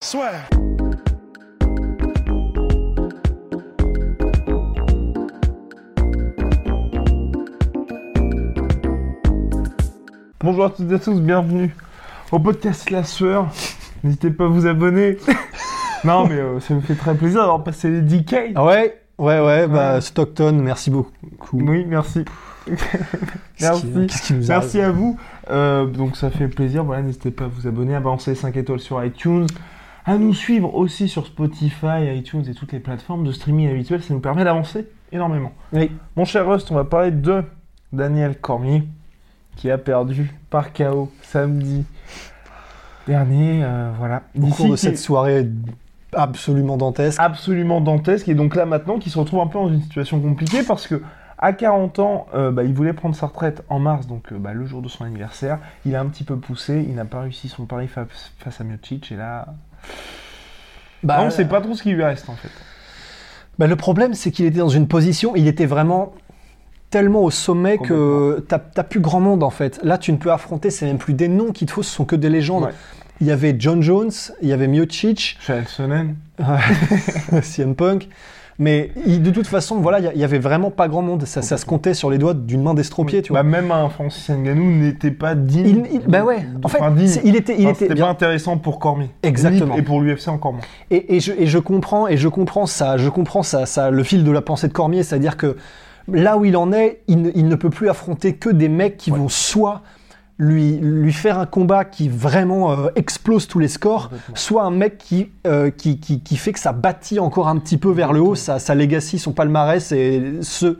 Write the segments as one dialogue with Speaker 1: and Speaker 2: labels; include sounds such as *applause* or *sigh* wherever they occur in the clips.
Speaker 1: Swear. Bonjour à toutes et à tous, bienvenue au podcast La Sueur. N'hésitez pas à vous abonner. *laughs* non, mais euh, ça me fait très plaisir d'avoir passé les 10K.
Speaker 2: Ah ouais, ouais, ouais, bah
Speaker 1: Ouais.
Speaker 2: Stockton, merci beaucoup.
Speaker 1: Oui, merci.
Speaker 2: Qu'est-ce qui-
Speaker 1: merci.
Speaker 2: qu'est-ce qui nous
Speaker 1: Merci à vous. Euh, donc ça fait plaisir. Voilà, n'hésitez pas à vous abonner, à balancer les 5 étoiles sur iTunes, à nous suivre aussi sur Spotify, iTunes et toutes les plateformes de streaming habituelles. Ça nous permet d'avancer énormément.
Speaker 2: Oui.
Speaker 1: Mon cher Rust, on va parler de Daniel Cormier qui a perdu par KO samedi dernier. euh, voilà.
Speaker 2: Au cours de cette
Speaker 1: est
Speaker 2: soirée absolument dantesque.
Speaker 1: absolument dantesque et donc là maintenant qui se retrouve un peu dans une situation compliquée parce que à 40 ans, euh, bah, il voulait prendre sa retraite en mars, donc euh, bah, le jour de son anniversaire. Il a un petit peu poussé, il n'a pas réussi son pari fa- face à Miocic et là,
Speaker 2: Bah,
Speaker 1: on ne sait pas trop ce qui lui reste en fait.
Speaker 2: bah, le problème, c'est qu'il était dans une position, il était vraiment tellement au sommet que t'as plus grand monde en fait. Là, tu ne peux affronter, c'est même plus des noms qu'il te faut, ce sont que des légendes.
Speaker 1: Ouais.
Speaker 2: Il y avait John Jones, il y avait Miocic,
Speaker 1: Sonnen, *laughs*
Speaker 2: CM Punk. Mais il- de toute façon, voilà, il y a- il y avait vraiment pas grand monde. Ça, ça se comptait sur les doigts d'une main d'estropiée, tu vois.
Speaker 1: bah, même un Francis Ngannou n'était pas digne.
Speaker 2: Il- il- bah ouais, en fait,
Speaker 1: enfin,
Speaker 2: il était, il
Speaker 1: Enfin,
Speaker 2: était
Speaker 1: c'était
Speaker 2: bien.
Speaker 1: pas intéressant pour Cormier.
Speaker 2: Exactement.
Speaker 1: Et pour l'UFC encore moins.
Speaker 2: Et, et je, et je comprends, et je comprends ça, je comprends ça, ça, le fil de la pensée de Cormier, c'est-à-dire que là où il en est, il ne, il ne peut plus affronter que des mecs qui
Speaker 1: Ouais.
Speaker 2: vont soit lui, lui faire un combat qui vraiment euh, explose tous les scores, soit un mec qui, euh, qui, qui, qui fait que ça bâtit encore un petit peu vers le haut, sa, sa legacy, son palmarès, et ceux,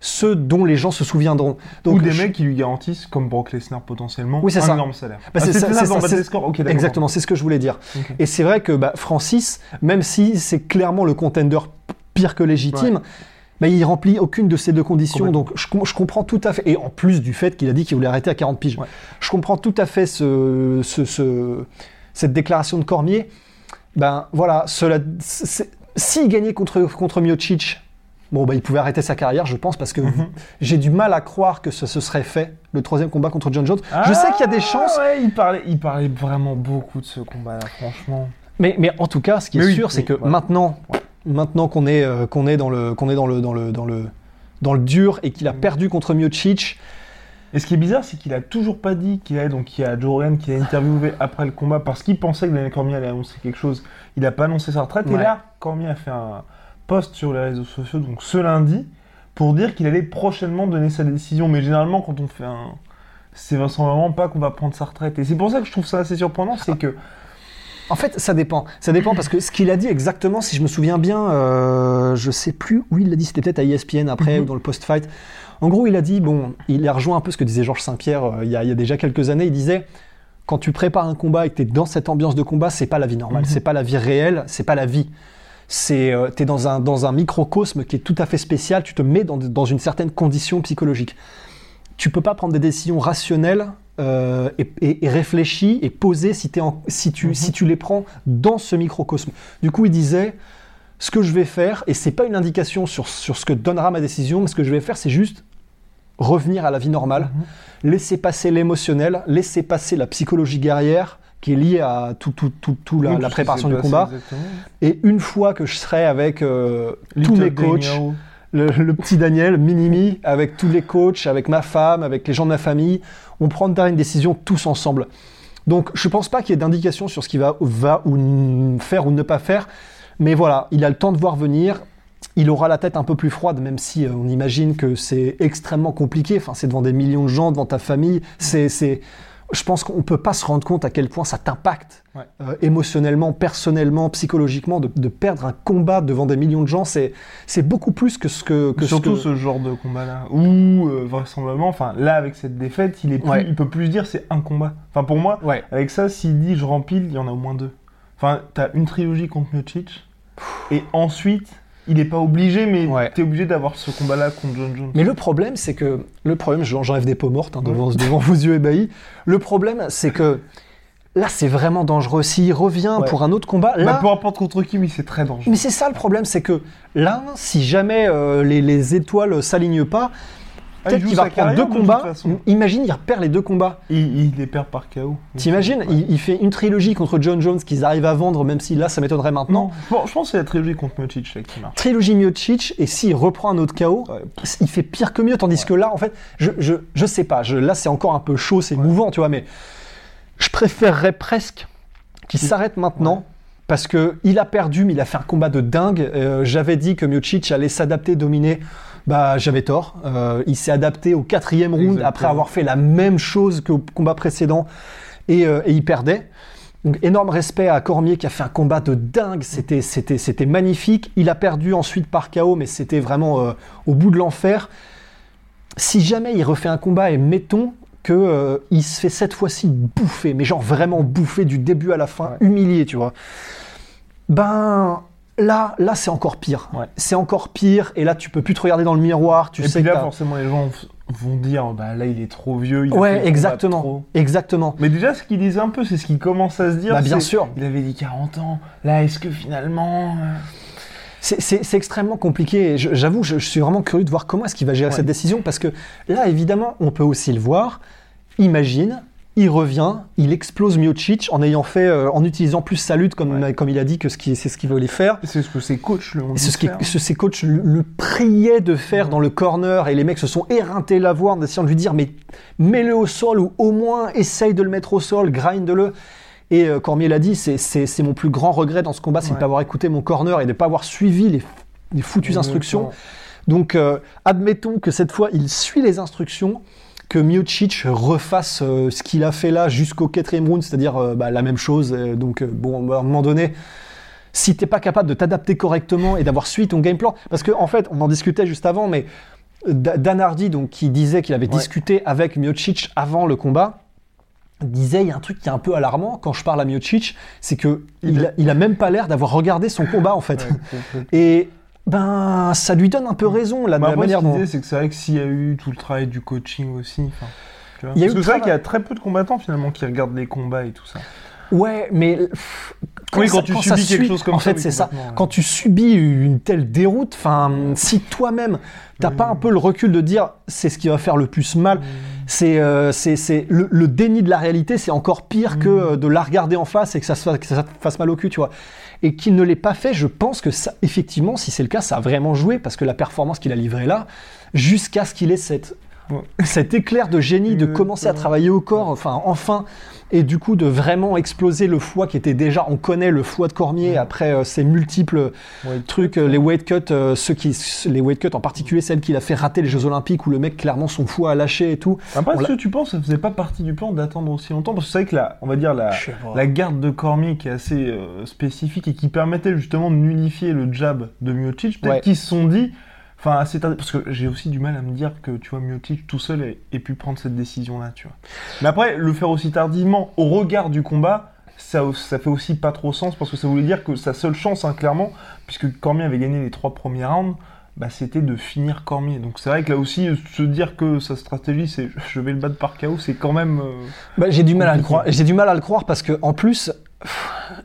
Speaker 2: ceux dont les gens se souviendront. Donc,
Speaker 1: Ou des
Speaker 2: je-
Speaker 1: mecs qui lui garantissent, comme Brock Lesnar potentiellement,
Speaker 2: Oui,
Speaker 1: un
Speaker 2: ça.
Speaker 1: énorme salaire.
Speaker 2: Bah, c'est
Speaker 1: Ah,
Speaker 2: ça, c'est ça,
Speaker 1: Battle
Speaker 2: c'est-
Speaker 1: Score Ok, d'accord.
Speaker 2: Exactement, c'est ce que je voulais dire. Et c'est vrai que bah, Francis, même si c'est clairement le contender pire que légitime, bah, il remplit aucune de ces deux conditions. Donc je, com- je comprends tout à fait. Et en plus du fait qu'il a dit qu'il voulait arrêter à 40 piges,
Speaker 1: Ouais.
Speaker 2: je comprends tout à fait ce, ce- ce- cette déclaration de Cormier. Ben voilà, cela, s'il gagnait contre, contre Miocic, bon, bah, il pouvait arrêter sa carrière, je pense, parce que
Speaker 1: Mhm.
Speaker 2: j'ai du mal à croire que ce se serait fait, le troisième combat contre John Jones. je sais qu'il y a des chances,
Speaker 1: Ah, Ouais, il parlait, il parlait vraiment beaucoup de ce combat-là, franchement.
Speaker 2: Mais, mais en tout cas, ce qui est
Speaker 1: Mais oui,
Speaker 2: sûr, c'est que maintenant, maintenant qu'on est, euh, qu'on est dans le, qu'on est dans le, dans le, dans le, dans le dur et qu'il a
Speaker 1: Mm.
Speaker 2: perdu contre Miocic,
Speaker 1: Et ce qui est bizarre, c'est qu'il a toujours pas dit qu'il allait, donc il y a Joe Rogan qui l'a interviewé *laughs* après le combat parce qu'il pensait que Daniel Cormier allait annoncer quelque chose. Il a pas annoncé sa retraite. Et là, Cormier a fait un post sur les réseaux sociaux, donc ce lundi, pour dire qu'il allait prochainement donner sa décision. Mais généralement, quand on fait un. C'est vraiment pas qu'on va prendre sa retraite. Et c'est pour ça que je trouve ça assez surprenant, c'est que.
Speaker 2: En fait, ça dépend. Ça dépend parce que ce qu'il a dit exactement, si je me souviens bien, euh, je sais plus où il l'a dit, c'était peut-être à ESPN après
Speaker 1: Mhm.
Speaker 2: ou dans le post-fight. En gros, il a dit, bon, il a rejoint un peu ce que disait Georges Saint-Pierre euh, il, y a, il y a déjà quelques années. Il disait, quand tu prépares un combat et que tu es dans cette ambiance de combat, c'est pas la vie normale,
Speaker 1: Mhm.
Speaker 2: c'est pas la vie réelle, c'est pas la vie. C'est, euh, t'es dans un, dans un microcosme qui est tout à fait spécial, tu te mets dans, dans une certaine condition psychologique. Tu peux pas prendre des décisions rationnelles euh, et, et- et réfléchies et posées si, t'es en- si, tu,
Speaker 1: Mhm.
Speaker 2: si tu les prends dans ce microcosme. Du coup, il disait, ce que je vais faire, et c'est pas une indication sur, sur ce que donnera ma décision, mais ce que je vais faire, c'est juste revenir à la vie normale, laisser passer l'émotionnel, laisser passer la psychologie guerrière qui est liée à tout, tout, tout, tout la,
Speaker 1: Oui,
Speaker 2: préparation du combat.
Speaker 1: exactement.
Speaker 2: Et une fois que je serai avec euh, tous mes coachs. Le, petit Daniel, Minimi, avec tous les coachs, avec ma femme, avec les gens de ma famille, on prendra une décision tous ensemble. Donc je pense pas qu'il y ait d'indication sur ce qu'il va, faire ou ne pas faire, mais voilà, il a le temps de voir venir. Il aura la tête un peu plus froide, même si euh, on imagine que c'est extrêmement compliqué. Enfin, c'est devant des millions de gens, devant ta famille. C'est, je pense qu'on peut pas se rendre compte à quel point ça t'impacte
Speaker 1: Ouais.
Speaker 2: euh, émotionnellement, personnellement, psychologiquement, de, de perdre un combat devant des millions de gens. C'est c'est beaucoup plus que ce que, que ce
Speaker 1: Surtout
Speaker 2: que-
Speaker 1: ce genre de combat-là, où euh, vraisemblablement, enfin là avec cette défaite, il est plus,
Speaker 2: Ouais.
Speaker 1: il peut plus se dire c'est un combat. Enfin pour moi,
Speaker 2: Ouais.
Speaker 1: avec ça, s'il dit je rempile, il y en a au moins deux. Enfin, t'as une trilogie contre Miocic, et ensuite, il est pas obligé, mais
Speaker 2: Ouais.
Speaker 1: t'es obligé d'avoir ce combat-là contre John Jones.
Speaker 2: Mais le problème, c'est que le problème, j'en- j'enlève des peaux mortes hein, devant, *laughs* devant vos yeux ébahis. Le problème, c'est que là, c'est vraiment dangereux. S'il revient
Speaker 1: Ouais.
Speaker 2: pour un autre combat,
Speaker 1: Bah,
Speaker 2: là,
Speaker 1: peu importe contre qui, mais c'est très dangereux.
Speaker 2: Mais c'est ça le problème, c'est que là, si jamais euh, les, les étoiles s'alignent pas, peut-être
Speaker 1: joue
Speaker 2: qu'il va prendre deux combats. Imagine, il perd les deux combats.
Speaker 1: Il, il les perd par KO.
Speaker 2: T'imagines,
Speaker 1: Ouais.
Speaker 2: il, il fait une trilogie contre John Jones qu'ils arrivent à vendre, même si là, ça m'étonnerait maintenant.
Speaker 1: Non, je pense- je pense que c'est la trilogie contre Miocic là, qui marche.
Speaker 2: Trilogie Miocic, et s'il reprend un autre KO,
Speaker 1: Ouais.
Speaker 2: il fait pire que mieux. Tandis que là, en fait, je, je, je sais pas, je, là, c'est encore un peu chaud, c'est mouvant, tu vois, mais je préférerais presque qu'il s'arrête maintenant. Parce que il a perdu, mais il a fait un combat de dingue. Euh, J'avais dit que Miocic allait s'adapter, dominer. Bah, j'avais tort. Euh, il s'est adapté au quatrième round
Speaker 1: Exactement.
Speaker 2: après avoir fait la même chose qu'au combat précédent et, euh, et il perdait. Donc, énorme respect à Cormier qui a fait un combat de dingue. C'était, c'était, c'était magnifique. Il a perdu ensuite par KO, mais c'était vraiment euh, au bout de l'enfer. Si jamais il refait un combat et mettons que euh, il se fait cette fois-ci bouffer, mais genre vraiment bouffer du début à la fin,
Speaker 1: Ouais.
Speaker 2: humilié, tu vois. Ben là, là c'est encore pire.
Speaker 1: Ouais.
Speaker 2: C'est encore pire. Et là, tu peux plus te regarder dans le miroir. Tu
Speaker 1: et
Speaker 2: sais
Speaker 1: puis là, forcément, les gens vont dire bah là, il est trop vieux. Il
Speaker 2: Ouais, exactement,
Speaker 1: trop.
Speaker 2: exactement.
Speaker 1: Mais déjà, ce qu'il disait un peu, c'est ce qu'il commence à se dire.
Speaker 2: Bah, bien sûr.
Speaker 1: Il avait dit 40 ans. Là, est-ce que finalement. euh,
Speaker 2: C'est- extrêmement compliqué. J'avoue, je, je suis vraiment curieux de voir comment est-ce qu'il va gérer
Speaker 1: Ouais.
Speaker 2: cette décision parce que là, évidemment, on peut aussi le voir. Imagine, il revient, il explose Miocic en ayant fait, euh, en utilisant plus sa lutte comme,
Speaker 1: Ouais.
Speaker 2: comme il a dit que c'est ce qu'il voulait faire.
Speaker 1: C'est ce que ses coachs le
Speaker 2: C'est ce que ses coachs le, le priaient de faire dans le corner et les mecs se sont éreintés la voix en essayant de lui dire mais mets-le au sol ou au moins essaye de le mettre au sol, grind-le. Et euh, Cormier l'a dit, c'est- mon plus grand regret dans ce combat, c'est de ne pas avoir écouté mon corner et de ne pas avoir suivi les, les foutues instructions. Donc euh, admettons que cette fois il suit les instructions, que Miocic refasse euh, ce qu'il a fait là jusqu'au quatrième round, c'est-à-dire euh, bah, la même chose. euh, donc bon, à un moment donné, si t'es pas capable de t'adapter correctement et d'avoir suivi ton game plan, parce qu'en en fait on en discutait juste avant, mais Da- Dan Hardy, donc qui disait qu'il avait
Speaker 1: Ouais.
Speaker 2: discuté avec Miocic avant le combat. disait il y a un truc qui est un peu alarmant quand je parle à Miocic, c'est que
Speaker 1: Il
Speaker 2: a, il a même pas l'air d'avoir regardé son combat en fait.
Speaker 1: Ouais.
Speaker 2: Et ben ça lui donne un peu raison là, de la manière dont.
Speaker 1: c'est que c'est vrai que s'il y a eu tout le travail du coaching aussi. enfin, tu vois.
Speaker 2: Il y a
Speaker 1: Parce
Speaker 2: eu
Speaker 1: que
Speaker 2: le
Speaker 1: c'est vrai qu'il y a très peu de combattants finalement qui regardent les combats et tout ça.
Speaker 2: Ouais, mais pff,
Speaker 1: Oui,
Speaker 2: ça-
Speaker 1: quand tu
Speaker 2: ça
Speaker 1: subis quelque
Speaker 2: suit-
Speaker 1: chose comme
Speaker 2: en
Speaker 1: ça,
Speaker 2: fait
Speaker 1: oui,
Speaker 2: c'est ça.
Speaker 1: ouais.
Speaker 2: Quand tu subis une telle déroute, enfin, si toi-même t'as
Speaker 1: Oui.
Speaker 2: pas un peu le recul de dire c'est ce qui va faire le plus mal, c'est euh, c'est c'est le, le déni de la réalité, c'est encore pire que
Speaker 1: Mm.
Speaker 2: euh, de la regarder en face et que ça, se fasse, que ça te fasse mal au cul, tu vois. Et qu'il ne l'ait pas fait, je pense que ça, effectivement, si c'est le cas, ça a vraiment joué parce que la performance qu'il a livrée là, jusqu'à ce qu'il ait cette. *laughs* cet éclair de génie de commencer à travailler au corps, enfin enfin, et du coup de vraiment exploser le foie qui était déjà, on connaît le foie de Cormier après euh, ces multiples
Speaker 1: Ouais,
Speaker 2: trucs, euh, les weight cuts, euh, ceux qui, les weight cuts en particulier celles qu'il a fait rater les Jeux Olympiques où le mec clairement son foie a lâché et tout.
Speaker 1: Après, est-ce
Speaker 2: l'a-
Speaker 1: que tu penses que ça faisait pas partie du plan d'attendre aussi longtemps? Parce que c'est vrai que la, on va dire la, la garde de Cormier qui est assez euh, spécifique et qui permettait justement de nullifier le jab de Miocic, peut-être
Speaker 2: Ouais.
Speaker 1: qu'ils se sont dit, enfin assez tardé, parce que j'ai aussi du mal à me dire que tu vois Miocic tout seul ait, ait pu prendre cette décision-là, tu vois. Mais après, le faire aussi tardivement au regard du combat, ça, ça fait aussi pas trop sens parce que ça voulait dire que sa seule chance, hein, clairement, puisque Cormier avait gagné les trois premiers rounds. Bah, c'était de finir Cormier. Donc c'est vrai que là aussi, se dire que sa stratégie c'est *laughs* je vais le battre par KO, c'est quand même. euh,
Speaker 2: Bah, j'ai du mal à le croire. J'ai du mal à le croire parce que en plus,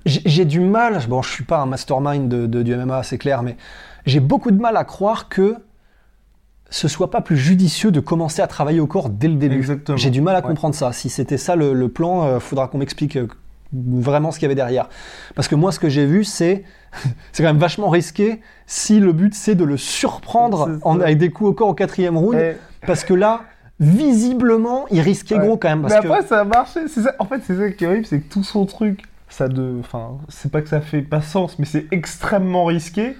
Speaker 2: j'ai j'ai du mal. Bon, je suis pas un mastermind de, de- du MMA, c'est clair, mais j'ai beaucoup de mal à croire que ce soit pas plus judicieux de commencer à travailler au corps dès le début.
Speaker 1: Exactement.
Speaker 2: J'ai du mal à
Speaker 1: Ouais.
Speaker 2: comprendre ça. Si c'était ça le, le plan, euh, faudra qu'on m'explique euh, vraiment ce qu'il y avait derrière. Parce que moi, ce que j'ai vu, c'est *laughs* c'est quand même vachement risqué si le but c'est de le surprendre en, avec des coups au corps au quatrième round. Parce que là, visiblement, il risquait
Speaker 1: Ouais.
Speaker 2: gros quand même. Parce
Speaker 1: mais
Speaker 2: que...
Speaker 1: après, ça a marché. Ça. En fait, c'est ça qui est horrible, c'est que tout son truc. Ça de, enfin, c'est pas que ça fait pas sens, mais c'est extrêmement risqué.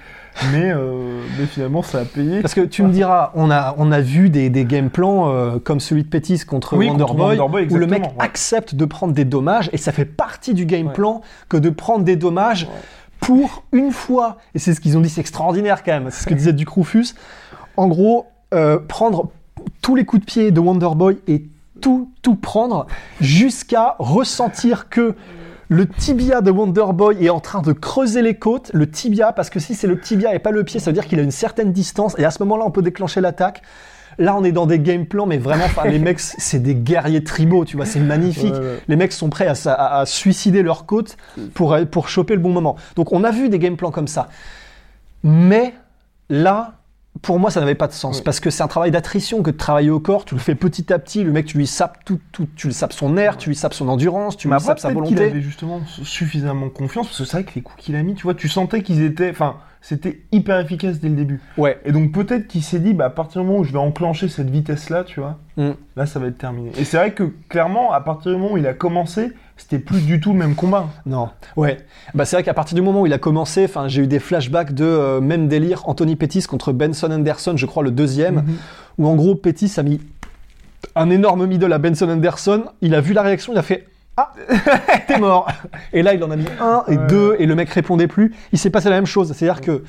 Speaker 1: Mais, euh, mais finalement, ça a payé.
Speaker 2: Parce que tu me diras, on a, on a vu des, des game plans euh, comme celui de Pettis contre
Speaker 1: Oui, contre
Speaker 2: Wonderboy,
Speaker 1: Wonderboy,
Speaker 2: où le mec
Speaker 1: ouais.
Speaker 2: accepte de prendre des dommages, et ça fait partie du game
Speaker 1: Ouais.
Speaker 2: plan que de prendre des dommages pour une fois. Et c'est ce qu'ils ont dit, c'est extraordinaire quand même. C'est ce que disait Duc Rufus. En gros, euh, prendre tous les coups de pied de Wonderboy et tout, tout prendre jusqu'à ressentir que le tibia de Wonderboy est en train de creuser les côtes, le tibia, parce que si c'est le tibia et pas le pied, ça veut dire qu'il a une certaine distance, et à ce moment-là, on peut déclencher l'attaque. Là, on est dans des game plans, mais vraiment, enfin, les mecs, *laughs* c'est des guerriers tribaux, tu vois, c'est magnifique.
Speaker 1: Ouais, ouais.
Speaker 2: Les mecs sont prêts à, sa- à- à suicider leur côte pour, pour choper le bon moment. Donc, on a vu des game plans comme ça. Mais là, pour moi, ça n'avait pas de sens parce que c'est un travail d'attrition que de travailler au corps. Tu le fais petit à petit. Le mec, tu lui sapes tout, tout- tu lui sapes son air, tu lui sapes son endurance, tu lui sapes sa volonté.
Speaker 1: avait justement suffisamment confiance, parce que c'est vrai que les coups qu'il a mis, tu vois, tu sentais qu'ils étaient, enfin, c'était hyper efficace dès le début.
Speaker 2: Ouais.
Speaker 1: Et donc peut-être qu'il s'est dit, bah, à partir du moment où je vais enclencher cette vitesse-là, tu vois,
Speaker 2: Mm.
Speaker 1: là, ça va être terminé. Et c'est vrai que clairement, à partir du moment où il a commencé, c'était plus du tout le même combat.
Speaker 2: Non. Ouais. Bah, c'est vrai qu'à partir du moment où il a commencé, enfin, j'ai eu des flashbacks de euh, même délire Anthony Pettis contre Benson Anderson, je crois le deuxième,
Speaker 1: Mhm.
Speaker 2: où en gros Pettis a mis un énorme middle à Benson Anderson. Il a vu la réaction, il a fait ah *laughs* t'es mort. Et là il en a mis un et
Speaker 1: Ouais.
Speaker 2: deux et le mec répondait plus. Il s'est passé la même chose. C'est-à-dire que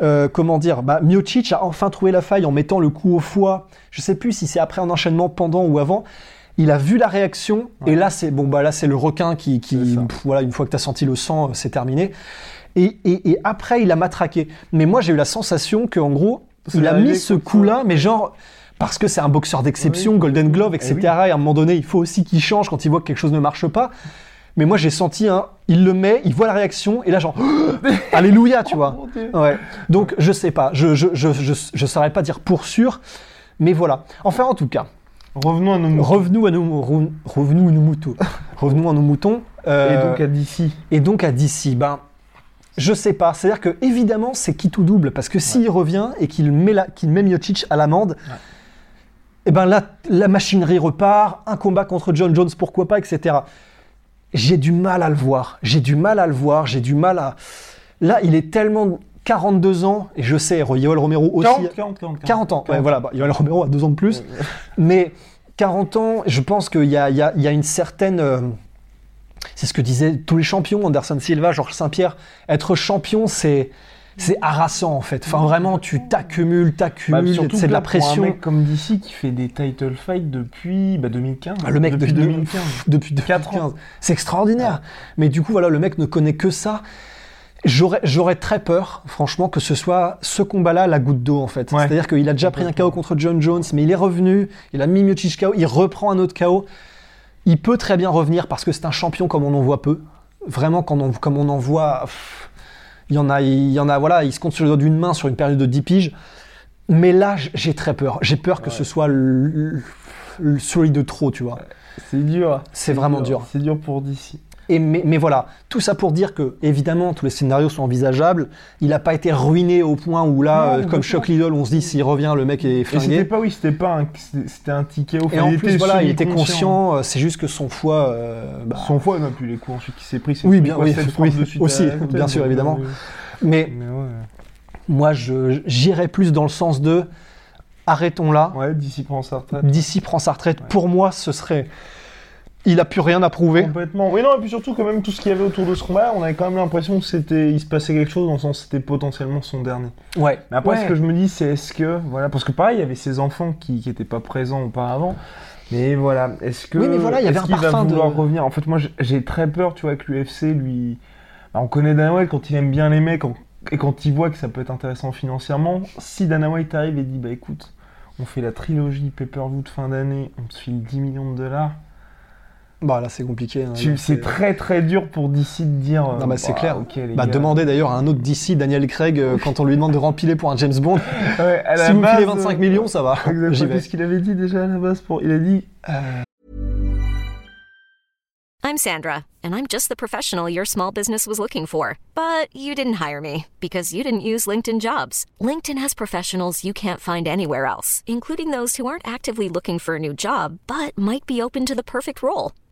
Speaker 2: euh, comment dire, bah, Miocic a enfin trouvé la faille en mettant le coup au foie. Je sais plus si c'est après un enchaînement pendant ou avant. Il a vu la réaction et là c'est bon bah là c'est le requin qui, pff, voilà une fois que tu as senti le sang euh, c'est terminé. Et, et, et après il a matraqué. Mais moi j'ai eu la sensation que en gros il a mis ce coup-là mais genre parce que c'est un boxeur d'exception,
Speaker 1: Oui.
Speaker 2: Golden Glove,
Speaker 1: Eh
Speaker 2: etc.
Speaker 1: oui.
Speaker 2: Et à un moment donné, il faut aussi qu'il change quand il voit que quelque chose ne marche pas. Mais moi, j'ai senti un, il le met, il voit la réaction, et là, genre, *laughs* *gasps* alléluia, tu vois.
Speaker 1: Oh, Dieu.
Speaker 2: Ouais. Donc, je sais pas, je, je, je, je, je saurais pas dire pour sûr, mais voilà. Enfin, en tout cas,
Speaker 1: Revenons à nos moutons.
Speaker 2: revenons à nos, re- revenons à nos moutons. revenons à nos moutons. Euh,
Speaker 1: Et donc à DC.
Speaker 2: et donc à DC, ben, je sais pas. C'est-à-dire que évidemment, c'est qui tout double parce que s'il revient et qu'il met, la, met Miocic à l'amende, et ben là, la machinerie repart. Un combat contre John Jones, pourquoi pas, etc. J'ai du mal à le voir. J'ai du mal à le voir. J'ai du mal à. Là, il est tellement 42 ans et je sais, Yoel Romero aussi.
Speaker 1: 40, 40, 40.
Speaker 2: 40 ans. Ouais,
Speaker 1: 40.
Speaker 2: voilà. Bah, Yoel Romero a deux ans de plus. Mais 40 ans, je pense qu'il y a une certaine. euh, c'est ce que disaient tous les champions, Anderson Silva, Georges Saint-Pierre. Être champion, c'est. C'est harassant en fait. Enfin vraiment, tu t'accumules,
Speaker 1: Bah,
Speaker 2: t'accumules,
Speaker 1: surtout
Speaker 2: c'est de la
Speaker 1: pour Un
Speaker 2: pression.
Speaker 1: mec comme DC qui fait des title fights depuis bah, 2015.
Speaker 2: Ah, le mec
Speaker 1: depuis
Speaker 2: de-
Speaker 1: 2015. *laughs*
Speaker 2: depuis
Speaker 1: Quatre
Speaker 2: 2015. C'est extraordinaire. Mais du coup, voilà, le mec ne connaît que ça. J'aurais, j'aurais très peur, franchement, que ce soit ce combat-là la goutte d'eau, en fait.
Speaker 1: Ouais.
Speaker 2: C'est-à-dire qu'il a déjà pris un KO contre John Jones, mais il est revenu, il a mis Miocic KO, il reprend un autre KO. Il peut très bien revenir parce que c'est un champion comme on en voit peu. Vraiment, quand on, comme on en voit, pff, il y en a, il y en a, voilà, il se compte sur le doigt d'une main sur une période de 10 piges. Mais là, j'ai très peur. J'ai peur que
Speaker 1: Ouais.
Speaker 2: ce soit le, le- celui de trop, tu vois.
Speaker 1: C'est dur.
Speaker 2: C'est vraiment dur.
Speaker 1: C'est dur pour DC.
Speaker 2: Et mais, mais voilà, tout ça pour dire que, évidemment, tous les scénarios sont envisageables. Il n'a pas été ruiné au point où là,
Speaker 1: Non,
Speaker 2: euh, comme. Chuck Liddell, on se dit s'il revient, le mec est
Speaker 1: Et c'était
Speaker 2: flingué.
Speaker 1: pas, oui, c'était pas un, c'était un ticket au
Speaker 2: Et en plus, voilà, il était conscient, euh, c'est juste que son foie. euh, bah,
Speaker 1: Son foie, non, puis les coups ensuite qui s'est pris.
Speaker 2: Oui, bien,
Speaker 1: quoi,
Speaker 2: oui, oui,
Speaker 1: frappes de suite
Speaker 2: aussi,
Speaker 1: tête,
Speaker 2: bien sûr, évidemment.
Speaker 1: euh,
Speaker 2: Mais
Speaker 1: Mais ouais.
Speaker 2: moi, je- j'irais plus dans le sens de arrêtons là.
Speaker 1: Ouais, DC prend sa retraite.
Speaker 2: D'ici prend sa retraite.
Speaker 1: Ouais.
Speaker 2: Pour moi, ce serait. Il a plus rien à prouver.
Speaker 1: Complètement. Oui, non, et puis surtout, quand même, tout ce qu'il y avait autour de ce combat, on avait quand même l'impression que c'était, il se passait quelque chose dans le sens que c'était potentiellement son dernier.
Speaker 2: Ouais.
Speaker 1: Mais après,
Speaker 2: Ouais.
Speaker 1: ce que je me dis, c'est est-ce que, voilà, parce que pareil, il y avait ses enfants qui qui étaient pas présents auparavant. Mais voilà, est-ce que.
Speaker 2: Oui, mais voilà, il y avait un
Speaker 1: qu'il va
Speaker 2: parfum de-
Speaker 1: vouloir revenir? En fait, moi, j'ai- très peur, tu vois, que l'UFC, lui. Bah, on connaît Dana White quand il aime bien les mecs et quand il voit que ça peut être intéressant financièrement. Si Dana White arrive et dit, bah écoute, on fait la trilogie pay-per-view de fin d'année, on te file 10 millions de dollars.
Speaker 2: Bah là, c'est compliqué. hein.
Speaker 1: C'est très très dur pour DC de dire. euh,
Speaker 2: Non, bah, c'est
Speaker 1: bah,
Speaker 2: clair.
Speaker 1: ok, les
Speaker 2: Bah,
Speaker 1: gars.
Speaker 2: demandez d'ailleurs à un autre d'ici, Daniel Craig, euh, quand on lui demande de rempiler pour un James Bond. *laughs*
Speaker 1: Ouais, à la
Speaker 2: si vous filez
Speaker 1: base,
Speaker 2: 25
Speaker 1: euh,
Speaker 2: millions, ça va. *laughs*
Speaker 1: Exactement. Qu'est-ce qu'il avait dit déjà à la base pour... Il a dit. euh,
Speaker 3: I'm Sandra, and I'm just the professional your small business was looking for. But you didn't hire me because you didn't use LinkedIn jobs. LinkedIn has professionals you can't find anywhere else, including those who aren't actively looking for a new job but might be open to the perfect role,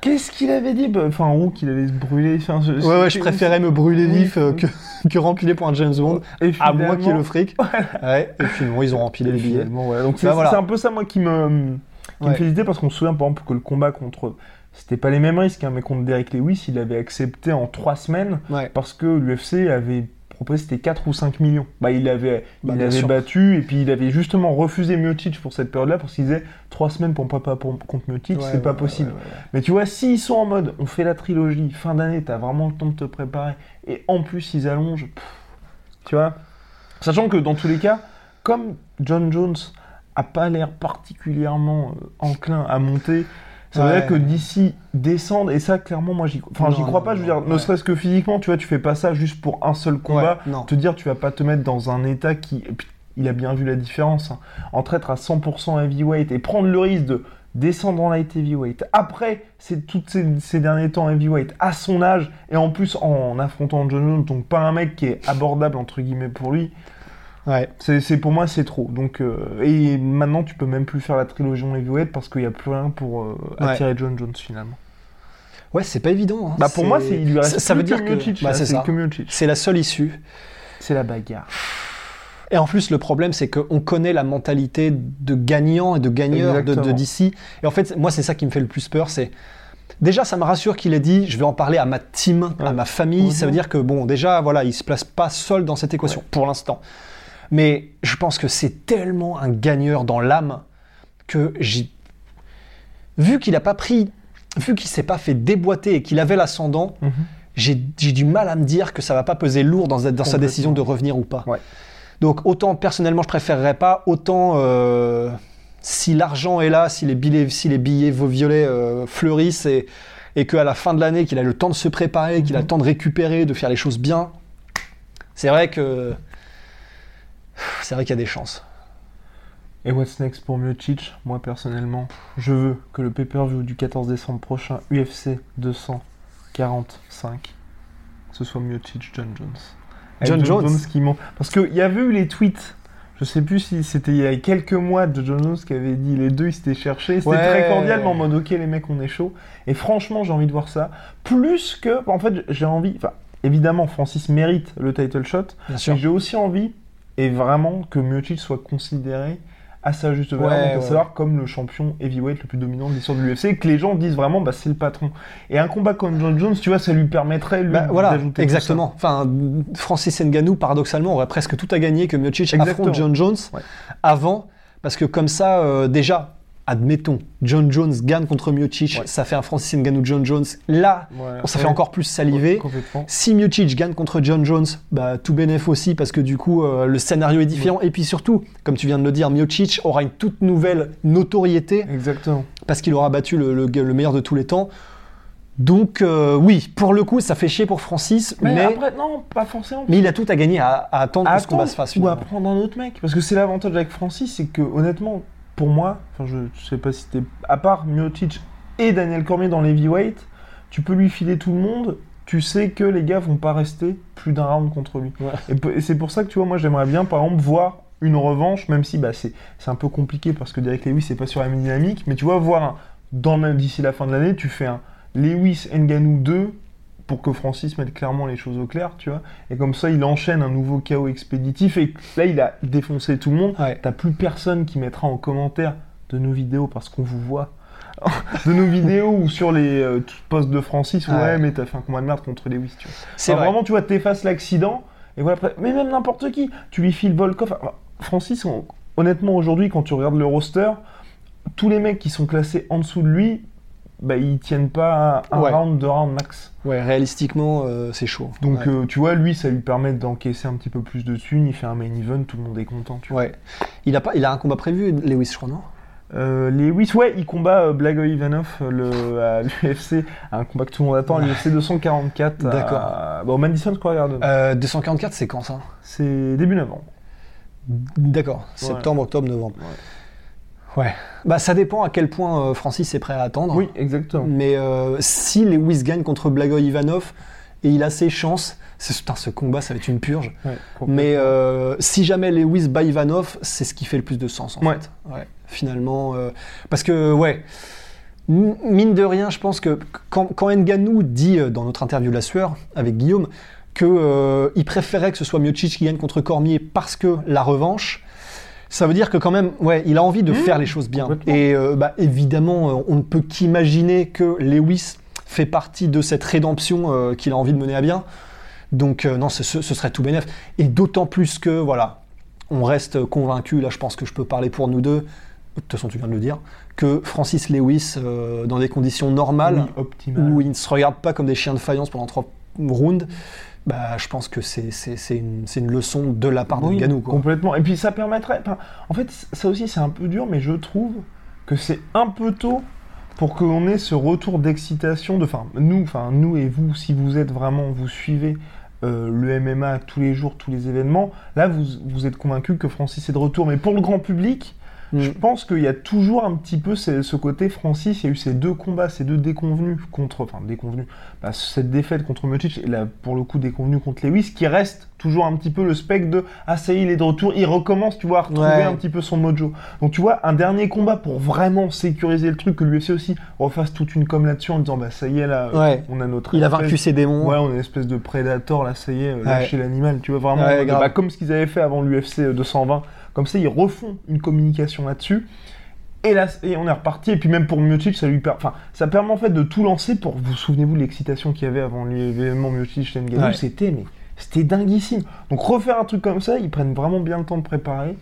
Speaker 1: Qu'est-ce qu'il avait dit? Bah, Enfin, en gros, qu'il allait se brûler. Enfin, je-
Speaker 2: Ouais, ouais, je préférais me brûler
Speaker 1: Oui,
Speaker 2: vif euh, que, *laughs* que rempiler pour un James Bond.
Speaker 1: Et
Speaker 2: À moins qu'il y ait le fric. Ouais, et puis ils ont rempilé les billets.
Speaker 1: Ouais. Donc
Speaker 2: Bah,
Speaker 1: c'est
Speaker 2: voilà.
Speaker 1: un peu ça moi qui me qui me
Speaker 2: Ouais.
Speaker 1: fait hésiter parce qu'on se souvient par exemple que le combat contre c'était pas les mêmes risques hein, mais contre Derek Lewis il avait accepté en trois semaines
Speaker 2: Ouais.
Speaker 1: parce que l'UFC avait proposé c'était 4 ou 5 millions. Bah il avait
Speaker 2: Bah,
Speaker 1: il
Speaker 2: bien
Speaker 1: avait
Speaker 2: sûr.
Speaker 1: battu et puis il avait justement refusé Miocic pour cette période-là parce qu'il disait 3 semaines pour pas pour, contre
Speaker 2: Ouais,
Speaker 1: c'est pas possible.
Speaker 2: ouais.
Speaker 1: Mais tu vois, s'ils sont en mode, on fait la trilogie, fin d'année, t'as vraiment le temps de te préparer, et en plus ils allongent, pff, tu vois. Sachant que dans tous les cas, comme John Jones a pas l'air particulièrement euh, enclin à monter, ça veut dire que d'ici descendre, et ça clairement moi j'y enfin, j'y crois
Speaker 2: non,
Speaker 1: pas, je veux dire, ne serait-ce que physiquement, tu vois, tu fais pas ça juste pour un seul combat, te dire tu vas pas te mettre dans un état qui... et puis, il a bien vu la différence, hein. entre être à 100% heavyweight et prendre le risque de descendre en light heavyweight. Après, c'est tous ces, ces derniers temps heavyweight à son âge et en plus en, affrontant John Jones, donc pas un mec qui est abordable entre guillemets pour lui.
Speaker 2: Ouais.
Speaker 1: C'est pour moi c'est trop. Donc euh, et maintenant tu peux même plus faire la trilogie en heavyweight parce qu'il y a plus rien pour euh,
Speaker 2: Ouais.
Speaker 1: attirer John Jones finalement.
Speaker 2: Ouais, c'est pas évident. hein.
Speaker 1: Bah pour moi c'est il lui reste
Speaker 2: ça, ça veut dire
Speaker 1: que
Speaker 2: bah, c'est la seule issue.
Speaker 1: C'est la bagarre.
Speaker 2: Et en plus, le problème, c'est qu'on connaît la mentalité de gagnant et de gagneur de. DC. Et en fait, moi, c'est ça qui me fait le plus peur. C'est déjà, ça me rassure qu'il ait dit, je vais en parler à ma team, à
Speaker 1: Ouais.
Speaker 2: ma famille. Ça veut dire que bon, déjà, voilà, il se place pas seul dans cette équation pour l'instant. Mais je pense que c'est tellement un gagneur dans l'âme que j'ai vu qu'il a pas pris, vu qu'il s'est pas fait déboîter et qu'il avait l'ascendant.
Speaker 1: Mhm.
Speaker 2: J'ai j'ai du mal à me dire que ça va pas peser lourd dans, dans sa décision de revenir ou pas.
Speaker 1: Ouais.
Speaker 2: Donc autant personnellement je préférerais pas, autant euh, si l'argent est là, si les billets, si les billets violets euh, fleurissent et, et qu'à la fin de l'année qu'il a le temps de se préparer, qu'il a le temps de récupérer, de faire les choses bien, c'est vrai que c'est vrai qu'il y a des chances.
Speaker 1: Et what's next pour Miocic Moi personnellement, je veux que le pay-per-view du 14 décembre prochain UFC 245 ce soit Miocic John Jones.
Speaker 2: John Jones?
Speaker 1: Qui monte. Parce qu'il y avait eu les tweets. Je sais plus si c'était il y a quelques mois de John Jones qui avait dit les deux ils s'étaient cherchés. C'était
Speaker 2: Ouais.
Speaker 1: très cordial, mais en mode ok les mecs on est chaud. Et franchement j'ai envie de voir ça. Plus que, en fait j'ai envie, enfin évidemment Francis mérite le title shot,
Speaker 2: Bien
Speaker 1: mais j'ai aussi envie, et vraiment, que Miocic soit considéré à sa juste valeur,
Speaker 2: Ouais,
Speaker 1: donc à
Speaker 2: ouais.
Speaker 1: savoir comme le champion heavyweight le plus dominant de l'histoire de l'UFC, que les gens disent vraiment, bah c'est le patron. Et un combat contre John Jones, tu vois, ça lui permettrait, lui,
Speaker 2: Bah, voilà,
Speaker 1: d'ajouter
Speaker 2: exactement. Enfin, Francis Ngannou, paradoxalement, aurait presque tout à gagner que Miocic affronte John Jones
Speaker 1: Ouais.
Speaker 2: avant, parce que comme ça, euh, déjà, admettons, John Jones gagne contre Miocic,
Speaker 1: Ouais.
Speaker 2: ça fait un Francis Ngannou John Jones. Là,
Speaker 1: ça. Ouais,
Speaker 2: ça
Speaker 1: ouais.
Speaker 2: fait encore plus saliver.
Speaker 1: Ouais.
Speaker 2: Si Miocic gagne contre John Jones, bah, tout bénéf aussi parce que du coup euh, le scénario est différent et puis surtout, comme tu viens de le dire, Miocic aura une toute nouvelle notoriété
Speaker 1: Exactement.
Speaker 2: parce qu'il aura battu le, le- le meilleur de tous les temps. Donc euh, oui, pour le coup, ça fait chier pour Francis,
Speaker 1: Mais,
Speaker 2: mais,
Speaker 1: après, non, pas forcément.
Speaker 2: mais il a tout à gagner à, à attendre
Speaker 1: à
Speaker 2: ce combat
Speaker 1: attendre
Speaker 2: se fasse.
Speaker 1: ou à prendre un autre mec. Parce que c'est l'avantage avec Francis, c'est que honnêtement, pour moi, enfin je, sais pas si t'es. À part Miocic et Daniel Cormier dans l'heavyweight, tu peux lui filer tout le monde. Tu sais que les gars vont pas rester plus d'un round contre lui.
Speaker 2: Ouais.
Speaker 1: Et, c'est pour ça que tu vois, moi j'aimerais bien par exemple voir une revanche, même si bah, c'est un peu compliqué parce que Derek Lewis c'est pas sur la même dynamique, mais tu vois, voir un, dans d'ici la fin de l'année, tu fais un Lewis Ngannou 2 pour que Francis mette clairement les choses au clair, tu vois. Et comme ça, il enchaîne un nouveau chaos expéditif. Et là, il a défoncé tout le monde.
Speaker 2: Ouais.
Speaker 1: T'as plus personne qui mettra en commentaire de nos vidéos parce qu'on vous voit. *laughs* de nos vidéos ou sur les euh, posts de Francis, ouais,
Speaker 2: Ouais.
Speaker 1: mais t'as fait un combat de merde contre Lewis, tu vois.
Speaker 2: C'est
Speaker 1: Enfin,
Speaker 2: vrai.
Speaker 1: Vraiment, tu vois, t'effaces l'accident. Et voilà, après- mais même n'importe qui. Tu lui files Volkov. Enfin, Francis, on- honnêtement, aujourd'hui, quand tu regardes le roster, tous les mecs qui sont classés en dessous de lui, bah, ils tiennent pas un
Speaker 2: Ouais.
Speaker 1: round, deux rounds max.
Speaker 2: Ouais, réalistiquement, euh, c'est chaud.
Speaker 1: Donc,
Speaker 2: ouais.
Speaker 1: euh, tu vois, lui, ça lui permet d'encaisser un petit peu plus de thunes. Il fait un main event, tout le monde est content, tu vois.
Speaker 2: Ouais. Il a pas, il a un combat prévu, Lewis, je crois, non?
Speaker 1: Euh, Lewis, ouais, il combat Blago Ivanov le, à *laughs* l'UFC, un combat que tout le monde attend, à l'UFC 244. à-
Speaker 2: D'accord.
Speaker 1: Bon, au Madison Square Garden.
Speaker 2: euh, 244, c'est quand ça?
Speaker 1: C'est début novembre.
Speaker 2: D'accord. Septembre, octobre, novembre. Ouais. Bah, ça dépend à quel point euh, Francis est prêt à attendre.
Speaker 1: Oui, exactement.
Speaker 2: Mais euh, si Lewis gagne contre Blagoy Ivanov et il a ses chances, c'est, putain, ce combat, ça va être une purge.
Speaker 1: Ouais.
Speaker 2: Mais euh, si jamais Lewis bat Ivanov, c'est ce qui fait le plus de sens en
Speaker 1: Ouais.
Speaker 2: fait. Ouais, finalement. euh, parce que, ouais, mine de rien, je pense que quand, quand Ngannou dit dans notre interview La Sueur avec Guillaume qu'il préférait que ce soit Miocic qui gagne contre Cormier parce que la revanche. Ça veut dire que quand même, ouais, il a envie de
Speaker 1: Mmh,
Speaker 2: faire les choses bien. Et euh, bah, évidemment, euh, on ne peut qu'imaginer que Lewis fait partie de cette rédemption euh, qu'il a envie de mener à bien. Donc euh, non, ce, serait tout bénef. Et d'autant plus que, voilà, on reste convaincu, là je pense que je peux parler pour nous deux, de toute façon tu viens de le dire, que Francis Lewis, dans des conditions normales,
Speaker 1: Oui,
Speaker 2: où ils ne se regardent pas comme des chiens de faïence pendant trois rounds, bah, je pense que c'est c'est- c'est une, c'est une leçon de la part de
Speaker 1: Oui,
Speaker 2: Ngannou, quoi.
Speaker 1: Complètement. Et puis ça permettrait. enfin, en fait, ça aussi c'est un peu dur, mais je trouve que c'est un peu tôt pour qu'on ait ce retour d'excitation. De, enfin, nous, enfin nous et vous, si vous êtes vraiment, vous suivez euh, le MMA tous les jours, tous les événements. Là, vous, vous êtes convaincu que Francis est de retour. Mais pour le grand public,
Speaker 2: Mm.
Speaker 1: je pense qu'il y a toujours un petit peu ce, ce côté Francis. Il y a eu ces deux combats, ces deux déconvenus contre, enfin déconvenus, bah, cette défaite contre Miocic et là pour le coup déconvenu contre Lewis, qui reste toujours un petit peu le spectre de ah ça y est il est de retour, il recommence, tu vois, à retrouver
Speaker 2: Ouais.
Speaker 1: un petit peu son mojo. Donc tu vois un dernier combat pour vraiment sécuriser le truc que l'UFC aussi refasse toute une com là-dessus en disant bah ça y est là, euh,
Speaker 2: Ouais.
Speaker 1: on a notre
Speaker 2: Il a vaincu ses démons.
Speaker 1: Ouais, on est une espèce de prédateur, là, ça y est, euh,
Speaker 2: Ouais.
Speaker 1: lâcher l'animal, tu vois, vraiment, euh, bah, comme ce qu'ils avaient fait avant l'UFC 220, comme ça, ils refont une communication là-dessus, et là, et on est reparti, et puis même pour Miocic, ça lui per- enfin, ça permet en fait de tout lancer pour, vous souvenez-vous de l'excitation qu'il y avait avant l'événement Miocic Ngannou,
Speaker 2: Ouais.
Speaker 1: c'était, mais, c'était dinguissime. Donc refaire un truc comme ça, ils prennent vraiment bien le temps de préparer,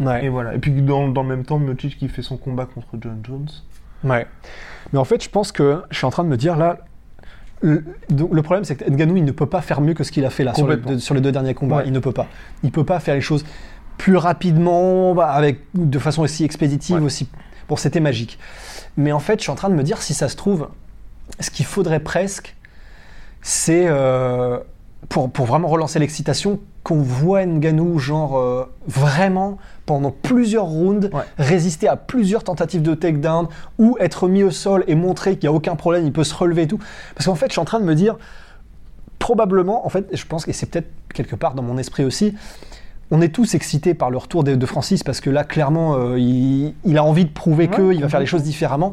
Speaker 2: Ouais.
Speaker 1: et voilà. Et puis dans, dans le même temps, Miocic qui fait son combat contre John Jones.
Speaker 2: Ouais. Mais en fait, je pense que je suis en train de me dire là. Le, problème, c'est que Ngannou, il ne peut pas faire mieux que ce qu'il a fait là sur les, deux, sur les deux derniers combats.
Speaker 1: Ouais.
Speaker 2: Il ne peut pas. Il peut pas faire les choses plus rapidement, bah, avec de façon aussi expéditive
Speaker 1: Ouais.
Speaker 2: aussi. Bon, c'était magique. Mais en fait, je suis en train de me dire si ça se trouve, ce qu'il faudrait presque, c'est euh, pour, pour vraiment relancer l'excitation qu'on voit Ngannou genre euh, vraiment pendant plusieurs rounds
Speaker 1: Ouais.
Speaker 2: résister à plusieurs tentatives de takedown ou être mis au sol et montrer qu'il n'y a aucun problème, il peut se relever et tout. Parce qu'en fait, je suis en train de me dire, probablement, en fait, je pense, et c'est peut-être quelque part dans mon esprit aussi, on est tous excités par le retour de, de Francis parce que là, clairement, euh, il, il a envie de prouver
Speaker 1: Ouais,
Speaker 2: qu'il va faire les choses différemment.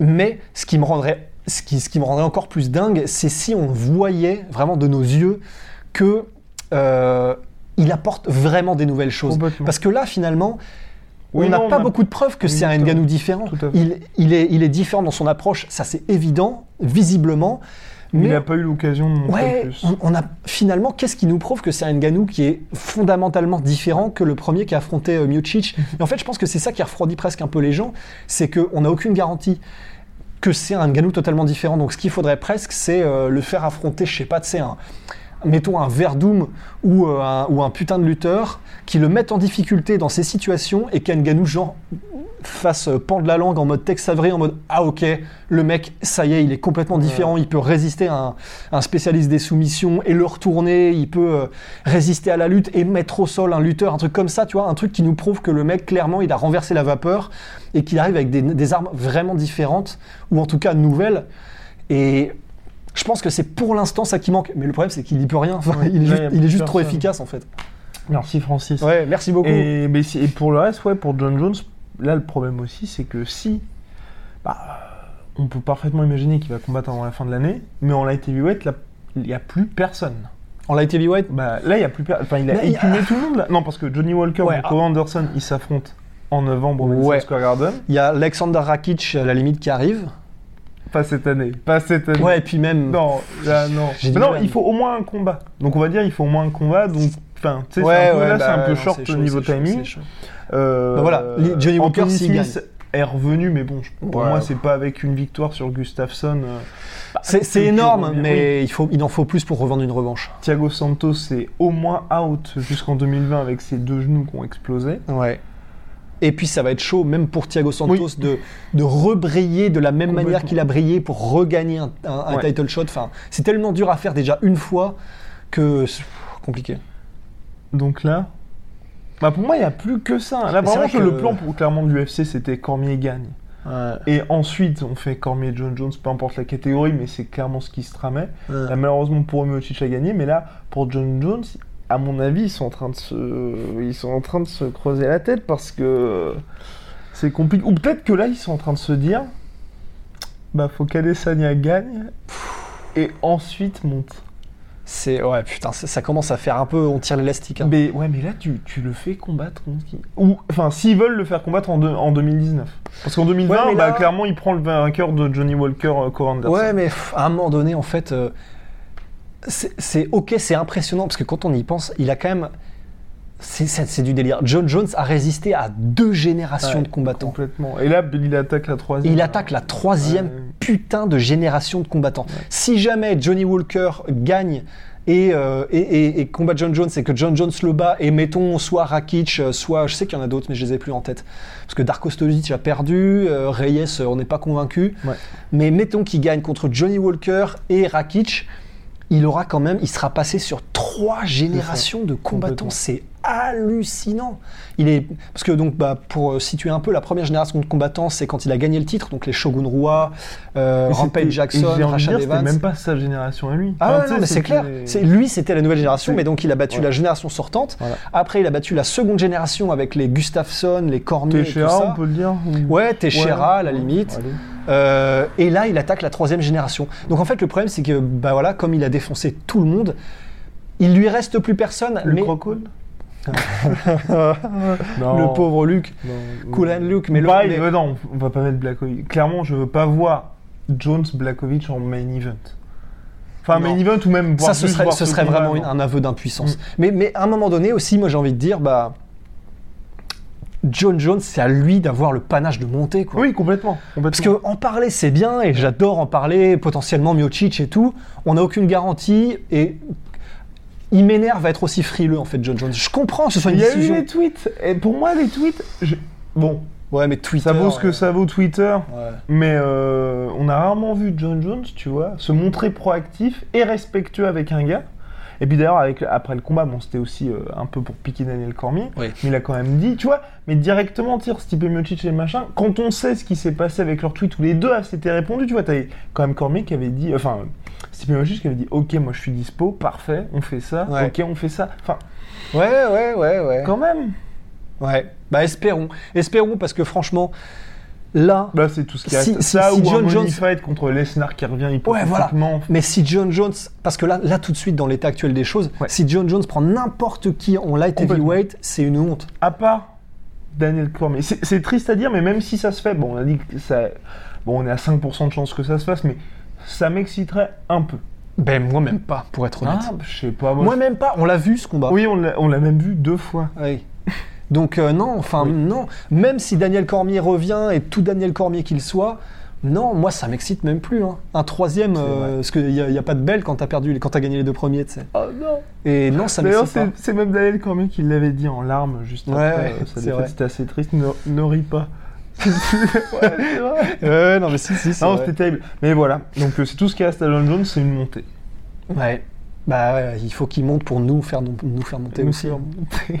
Speaker 2: Mais ce qui me rendrait, ce qui, ce qui me rendrait encore plus dingue, c'est si on voyait vraiment de nos yeux que euh, il apporte vraiment des nouvelles choses. Parce que là, finalement,
Speaker 1: Oui,
Speaker 2: on n'a pas beaucoup de preuves que c'est un. Ngannou différent. Il, il est, il est différent dans son approche, ça c'est évident, visiblement.
Speaker 1: Il n'a pas eu l'occasion de montrer
Speaker 2: ouais,
Speaker 1: plus.
Speaker 2: on, on a finalement, qu'est-ce qui nous prouve que c'est un Ngannou qui est fondamentalement différent que le premier qui a affronté euh, Miocic? Et *laughs* en fait, je pense que c'est ça qui refroidit presque un peu les gens, c'est qu'on n'a aucune garantie que c'est un Ngannou totalement différent. Donc ce qu'il faudrait presque, c'est euh, le faire affronter, je sais pas, tu sais, un, mettons un Verdum ou, euh, un, ou un putain de lutteur qui le mette en difficulté dans ces situations et qu'Nganou, genre, fasse euh, pendre la langue en mode Tex Avery, en mode Ah ok, le mec, ça y est, il est complètement différent, il peut résister à un, un spécialiste des soumissions et le retourner, il peut euh, résister à la lutte et mettre au sol un lutteur, un truc comme ça, tu vois, un truc qui nous prouve que le mec, clairement, il a renversé la vapeur et qu'il arrive avec des, des armes vraiment différentes, ou en tout cas nouvelles. Et je pense que c'est pour l'instant ça qui manque. Mais le problème, c'est qu'il n'y peut rien. Enfin,
Speaker 1: Ouais,
Speaker 2: il est juste, il est trop efficace, en fait.
Speaker 1: Merci Francis.
Speaker 2: Ouais, merci beaucoup.
Speaker 1: Et, mais si- et pour le reste, ouais, pour John Jones, là le problème aussi, c'est que si, bah, on peut parfaitement imaginer qu'il va combattre avant la fin de l'année, mais en light heavyweight, là, il n'y a plus personne.
Speaker 2: En light heavyweight,
Speaker 1: Bah, là, il n'y a plus personne. Enfin, il a écumé tout le monde. Là. Non, parce que Johnny Walker
Speaker 2: Ouais,
Speaker 1: et
Speaker 2: ah.
Speaker 1: Anderson, ils s'affrontent en novembre au
Speaker 2: Ouais.
Speaker 1: Square Garden.
Speaker 2: il y a Alexander Rakic, à la limite, qui arrive.
Speaker 1: Pas cette année. Pas cette année.
Speaker 2: Ouais, et puis même.
Speaker 1: Non, là, non. *laughs* Mais non, il faut au moins un combat. Donc, on va dire, il faut au moins un combat. Donc, enfin, tu sais,
Speaker 2: Ouais,
Speaker 1: c'est un peu,
Speaker 2: ouais,
Speaker 1: là,
Speaker 2: bah
Speaker 1: c'est un peu short
Speaker 2: c'est
Speaker 1: au niveau
Speaker 2: c'est
Speaker 1: timing.
Speaker 2: c'est chaud.
Speaker 1: Euh,
Speaker 2: Bah voilà, Johnny Walker, s'il
Speaker 1: Smith est revenu, mais bon, pour
Speaker 2: Ouais.
Speaker 1: moi, c'est pas avec une victoire sur Gustafsson. euh, bah,
Speaker 2: C'est c'est énorme, mais il, faut, il en faut plus pour revendre une revanche.
Speaker 1: Thiago Santos est au moins out jusqu'en 2020 avec ses deux genoux qui ont explosé.
Speaker 2: Ouais. Et puis ça va être chaud, même pour Thiago Santos, de, de rebriller de la même manière qu'il a brillé pour regagner un, un- un
Speaker 1: Ouais.
Speaker 2: title shot. Enfin, c'est tellement dur à faire déjà une fois que c'est compliqué.
Speaker 1: Donc là, Bah pour moi, il n'y a plus que ça. Là, vraiment, que le plan pour clairement de l'UFC, c'était Cormier gagne. Et ensuite, on fait Cormier John Jones, peu importe la catégorie, mais c'est clairement ce qui se tramait.
Speaker 2: Ouais.
Speaker 1: Là, malheureusement pour Miocic a gagné, mais là, pour John Jones, à mon avis, ils sont en train de se, ils sont en train de se creuser la tête parce que c'est compliqué. Ou peut-être que là, ils sont en train de se dire, bah faut qu'Adesanya gagne et ensuite monte.
Speaker 2: C'est ouais putain, ça, commence à faire un peu, on tire l'élastique. hein.
Speaker 1: Mais ouais, mais là, tu, tu le fais combattre Ou, enfin, s'ils veulent le faire combattre en, deux- en 2019. Parce qu'en 2020,
Speaker 2: Ouais,
Speaker 1: bah,
Speaker 2: là-
Speaker 1: clairement, il prend le vainqueur de Johnny Walker, Cole Anderson.
Speaker 2: Ouais, mais pff, à un moment donné, en fait, euh, c'est ok, c'est impressionnant parce que quand on y pense, il a quand même. C'est du délire. John Jones a résisté à deux générations
Speaker 1: Ouais,
Speaker 2: de combattants.
Speaker 1: Complètement. Et là, il attaque la
Speaker 2: Et
Speaker 1: troisième.
Speaker 2: il attaque la troisième
Speaker 1: Ouais.
Speaker 2: putain de génération de combattants. Si jamais Johnny Walker gagne et, euh, et, et- et combat John Jones et que John Jones le bat et mettons soit Rakic, euh, soit je sais qu'il y en a d'autres mais je les ai plus en tête parce que Darko Stolic a perdu, euh, Reyes on n'est pas convaincu.
Speaker 1: Ouais.
Speaker 2: Mais mettons qu'il gagne contre Johnny Walker et Rakic, il aura quand même, il sera passé sur trois générations de combattants. C'est hallucinant. Il est parce que donc bah, pour euh, situer un peu la première génération de combattants, c'est quand il a gagné le titre, donc les Shogun Roi, euh, Rampage Jackson,
Speaker 1: et
Speaker 2: Rashad Evans.
Speaker 1: même pas sa génération à lui.
Speaker 2: Ah
Speaker 1: Enfin,
Speaker 2: ouais,
Speaker 1: tu
Speaker 2: non, mais c'est clair. C'est lui, c'était la nouvelle génération, mais donc il a battu la génération sortante.
Speaker 1: Voilà.
Speaker 2: Après, il a battu la seconde génération avec les Gustafsson, les Cormier, et tout
Speaker 1: Teixeira,
Speaker 2: ça.
Speaker 1: on peut le dire ou-
Speaker 2: Ouais, Teixeira à la limite. Euh, et là, il attaque la troisième génération. Donc en fait, le problème, c'est que bah voilà, comme il a défoncé tout le monde, il lui reste plus personne.
Speaker 1: Le
Speaker 2: mais
Speaker 1: crocodile *laughs*
Speaker 2: le pauvre Luc, Cool and Luke, mais le-
Speaker 1: Pareil,
Speaker 2: mais-
Speaker 1: ouais, non, on va pas mettre Blakovic. Clairement, je veux pas voir Jones Blakovic en main event. Enfin,
Speaker 2: Non.
Speaker 1: main event ou même voir
Speaker 2: ça, ce serait,
Speaker 1: voir
Speaker 2: ce
Speaker 1: ce
Speaker 2: serait
Speaker 1: combat,
Speaker 2: vraiment un aveu d'impuissance.
Speaker 1: Mm.
Speaker 2: Mais, mais à un moment donné aussi, moi j'ai envie de dire, bah, John Jones, c'est à lui d'avoir le panache de monter. Quoi.
Speaker 1: Oui, complètement.
Speaker 2: Parce
Speaker 1: complètement.
Speaker 2: que en parler, c'est bien, et j'adore en parler, potentiellement Miocic et tout. On n'a aucune garantie, et il m'énerve à être aussi frileux, en fait, John Jones. Je comprends que ce soit une
Speaker 1: Il y a eu
Speaker 2: décision.
Speaker 1: les tweets. Et pour moi, les tweets. je- Bon,
Speaker 2: Ouais, mais Twitter.
Speaker 1: ça vaut ce que ça vaut Twitter.
Speaker 2: ouais.
Speaker 1: Mais euh, on a rarement vu John Jones, tu vois, se montrer proactif et respectueux avec un gars. Et puis d'ailleurs, avec, après le combat, bon, c'était aussi euh, un peu pour piquer Daniel Cormier.
Speaker 2: Oui.
Speaker 1: Mais il a quand même dit, tu vois, mais directement, tire Stipe Miocic et machin. Quand on sait ce qui s'est passé avec leur tweet où les deux s'étaient répondu, tu vois, t'avais quand même Cormier qui avait dit, enfin, Stipe Miocic qui avait dit, ok, moi je suis dispo, parfait, on fait ça,
Speaker 2: Ouais.
Speaker 1: ok, on fait ça. Enfin,
Speaker 2: Ouais, ouais, ouais, ouais.
Speaker 1: quand même.
Speaker 2: Ouais. Bah, espérons. Espérons, parce que franchement, là.
Speaker 1: Bah, c'est tout ce qui
Speaker 2: Si-
Speaker 1: reste.
Speaker 2: si-
Speaker 1: ça
Speaker 2: si
Speaker 1: ou
Speaker 2: John
Speaker 1: un
Speaker 2: Jones-
Speaker 1: fight contre Lesnar qui revient
Speaker 2: Ouais, voilà.
Speaker 1: hypothétiquement.
Speaker 2: Mais si John Jones, parce que là, là tout de suite dans l'état actuel des choses,
Speaker 1: Ouais.
Speaker 2: si John Jones prend n'importe qui en light heavyweight, c'est une honte.
Speaker 1: à part Daniel Cormier, c'est triste à dire, mais même si ça se fait, bon, on a dit que ça, bon, on est à 5% de chance que ça se fasse, mais ça m'exciterait un peu.
Speaker 2: Ben moi même pas, pour être honnête.
Speaker 1: Ah, je sais pas, moi.
Speaker 2: moi même pas. On l'a vu ce combat.
Speaker 1: Oui, on l'a on l'a même vu deux fois.
Speaker 2: Oui. Donc euh, non, enfin
Speaker 1: Oui.
Speaker 2: non. Même si Daniel Cormier revient et tout Daniel Cormier qu'il soit, non, moi ça m'excite même plus. hein. Un troisième, euh, parce qu'il n'y a, y a pas de belle quand t'as perdu, quand t'as gagné les deux premiers, tu sais.
Speaker 1: Oh non
Speaker 2: Et non, ça m'excite pas.
Speaker 1: c'est même Daniel Cormier qui l'avait dit en larmes juste
Speaker 2: Ouais,
Speaker 1: après.
Speaker 2: ouais,
Speaker 1: euh. C'était assez triste, ne, ne ris pas. *laughs* ouais, vrai.
Speaker 2: Ouais, non mais si, si, c'est
Speaker 1: Non, c'était terrible. Mais voilà, donc c'est tout ce qui reste à John Jones, c'est une montée.
Speaker 2: Ouais. Bah ouais, il faut qu'il monte pour nous faire, nous, nous faire monter
Speaker 1: Nous
Speaker 2: aussi.
Speaker 1: faire monter.